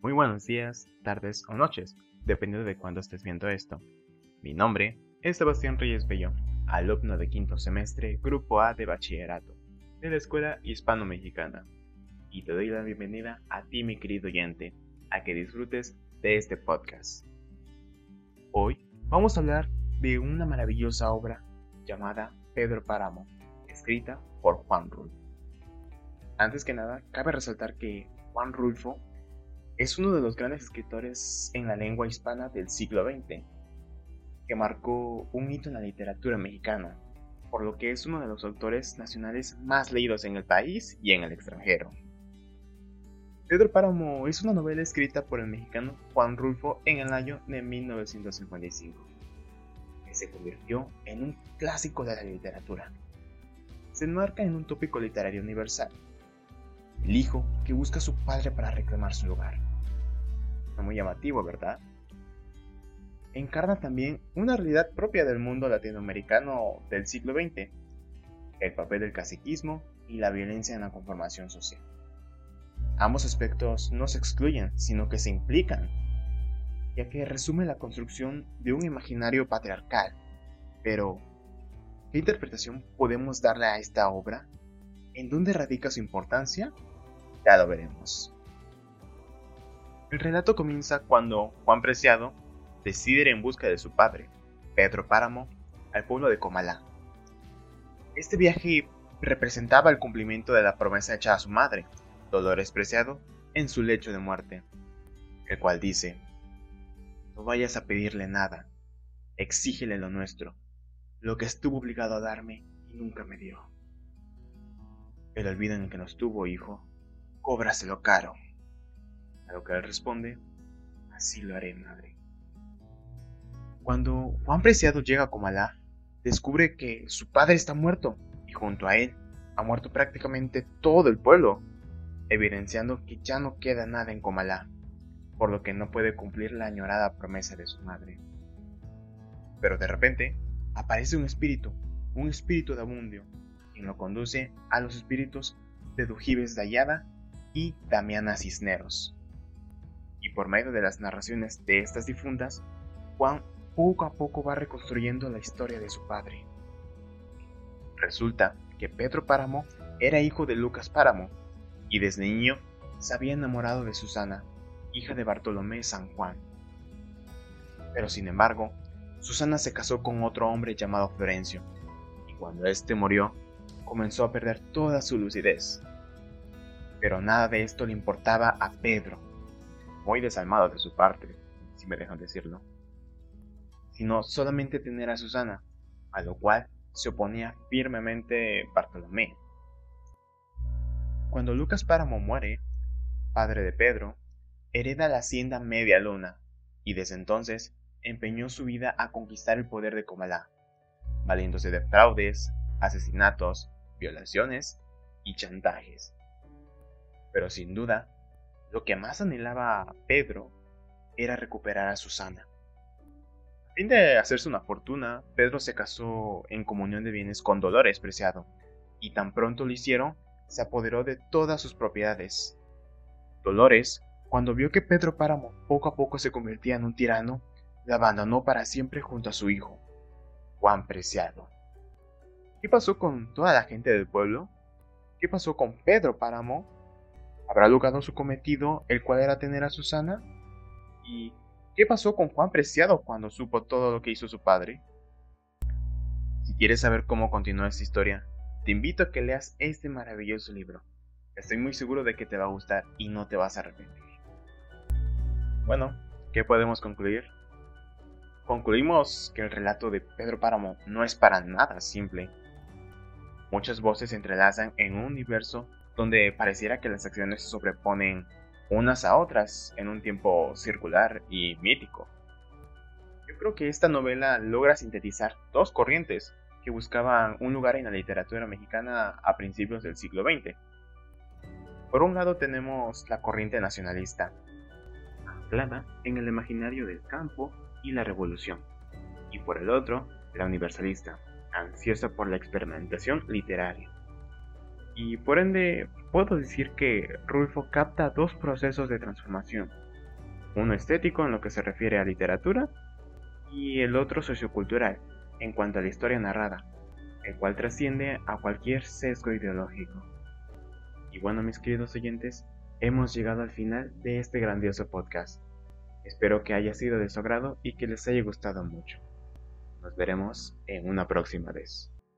Muy buenos días, tardes o noches, dependiendo de cuándo estés viendo esto. Mi nombre es Sebastián Reyes Bello, alumno de quinto semestre, Grupo A de Bachillerato, de la Escuela Hispano-Mexicana. Y te doy la bienvenida a ti, mi querido oyente, a que disfrutes de este podcast. Hoy vamos a hablar de una maravillosa obra llamada Pedro Páramo, escrita por Juan Rulfo. Antes que nada, cabe resaltar que Juan Rulfo es uno de los grandes escritores en la lengua hispana del siglo XX, que marcó un hito en la literatura mexicana, por lo que es uno de los autores nacionales más leídos en el país y en el extranjero. Pedro Páramo es una novela escrita por el mexicano Juan Rulfo en el año de 1955, que se convirtió en un clásico de la literatura. Se enmarca en un tópico literario universal, el hijo que busca a su padre para reclamar su lugar muy llamativo, ¿verdad? Encarna también una realidad propia del mundo latinoamericano del siglo XX, el papel del caciquismo y la violencia en la conformación social. Ambos aspectos no se excluyen, sino que se implican, ya que resume la construcción de un imaginario patriarcal. Pero, ¿qué interpretación podemos darle a esta obra? ¿En dónde radica su importancia? Ya lo veremos. El relato comienza cuando Juan Preciado decide ir en busca de su padre, Pedro Páramo, al pueblo de Comalá. Este viaje representaba el cumplimiento de la promesa hecha a su madre, Dolores Preciado, en su lecho de muerte, el cual dice, no vayas a pedirle nada, exígele lo nuestro, lo que estuvo obligado a darme y nunca me dio. El olvido en el que nos tuvo, hijo, cóbraselo caro. A lo que él responde, así lo haré, madre. Cuando Juan Preciado llega a Comalá, descubre que su padre está muerto y junto a él ha muerto prácticamente todo el pueblo, evidenciando que ya no queda nada en Comalá, por lo que no puede cumplir la añorada promesa de su madre. Pero de repente aparece un espíritu, un espíritu de Abundio, quien lo conduce a los espíritus de Dujibes Dayada y Damiana Cisneros, y por medio de las narraciones de estas difuntas, Juan poco a poco va reconstruyendo la historia de su padre. Resulta que Pedro Páramo era hijo de Lucas Páramo, y desde niño se había enamorado de Susana, hija de Bartolomé San Juan. Pero sin embargo, Susana se casó con otro hombre llamado Florencio, y cuando éste murió, comenzó a perder toda su lucidez. Pero nada de esto le importaba a Pedro, muy desalmado de su parte, si me dejan decirlo, sino solamente tener a Susana, a lo cual se oponía firmemente Bartolomé. Cuando Lucas Páramo muere, padre de Pedro, hereda la hacienda Media Luna, y desde entonces empeñó su vida a conquistar el poder de Comalá, valiéndose de fraudes, asesinatos, violaciones y chantajes. Pero sin duda, lo que más anhelaba Pedro era recuperar a Susana. A fin de hacerse una fortuna, Pedro se casó en comunión de bienes con Dolores Preciado, y tan pronto lo hicieron, se apoderó de todas sus propiedades. Dolores, cuando vio que Pedro Páramo poco a poco se convertía en un tirano, la abandonó para siempre junto a su hijo, Juan Preciado. ¿Qué pasó con toda la gente del pueblo? ¿Qué pasó con Pedro Páramo? ¿Habrá logrado su cometido, el cual era tener a Susana? ¿Y qué pasó con Juan Preciado cuando supo todo lo que hizo su padre? Si quieres saber cómo continúa esta historia, te invito a que leas este maravilloso libro. Estoy muy seguro de que te va a gustar y no te vas a arrepentir. Bueno, ¿qué podemos concluir? Concluimos que el relato de Pedro Páramo no es para nada simple. Muchas voces se entrelazan en un universo donde pareciera que las acciones se sobreponen unas a otras en un tiempo circular y mítico. Yo creo que esta novela logra sintetizar dos corrientes que buscaban un lugar en la literatura mexicana a principios del siglo XX. Por un lado tenemos la corriente nacionalista, anclada en el imaginario del campo y la revolución, y por el otro, la universalista, ansiosa por la experimentación literaria y por ende puedo decir que Rulfo capta dos procesos de transformación, uno estético en lo que se refiere a literatura y el otro sociocultural en cuanto a la historia narrada, el cual trasciende a cualquier sesgo ideológico. Y bueno mis queridos oyentes, hemos llegado al final de este grandioso podcast. Espero que haya sido de su agrado y que les haya gustado mucho. Nos veremos en una próxima vez.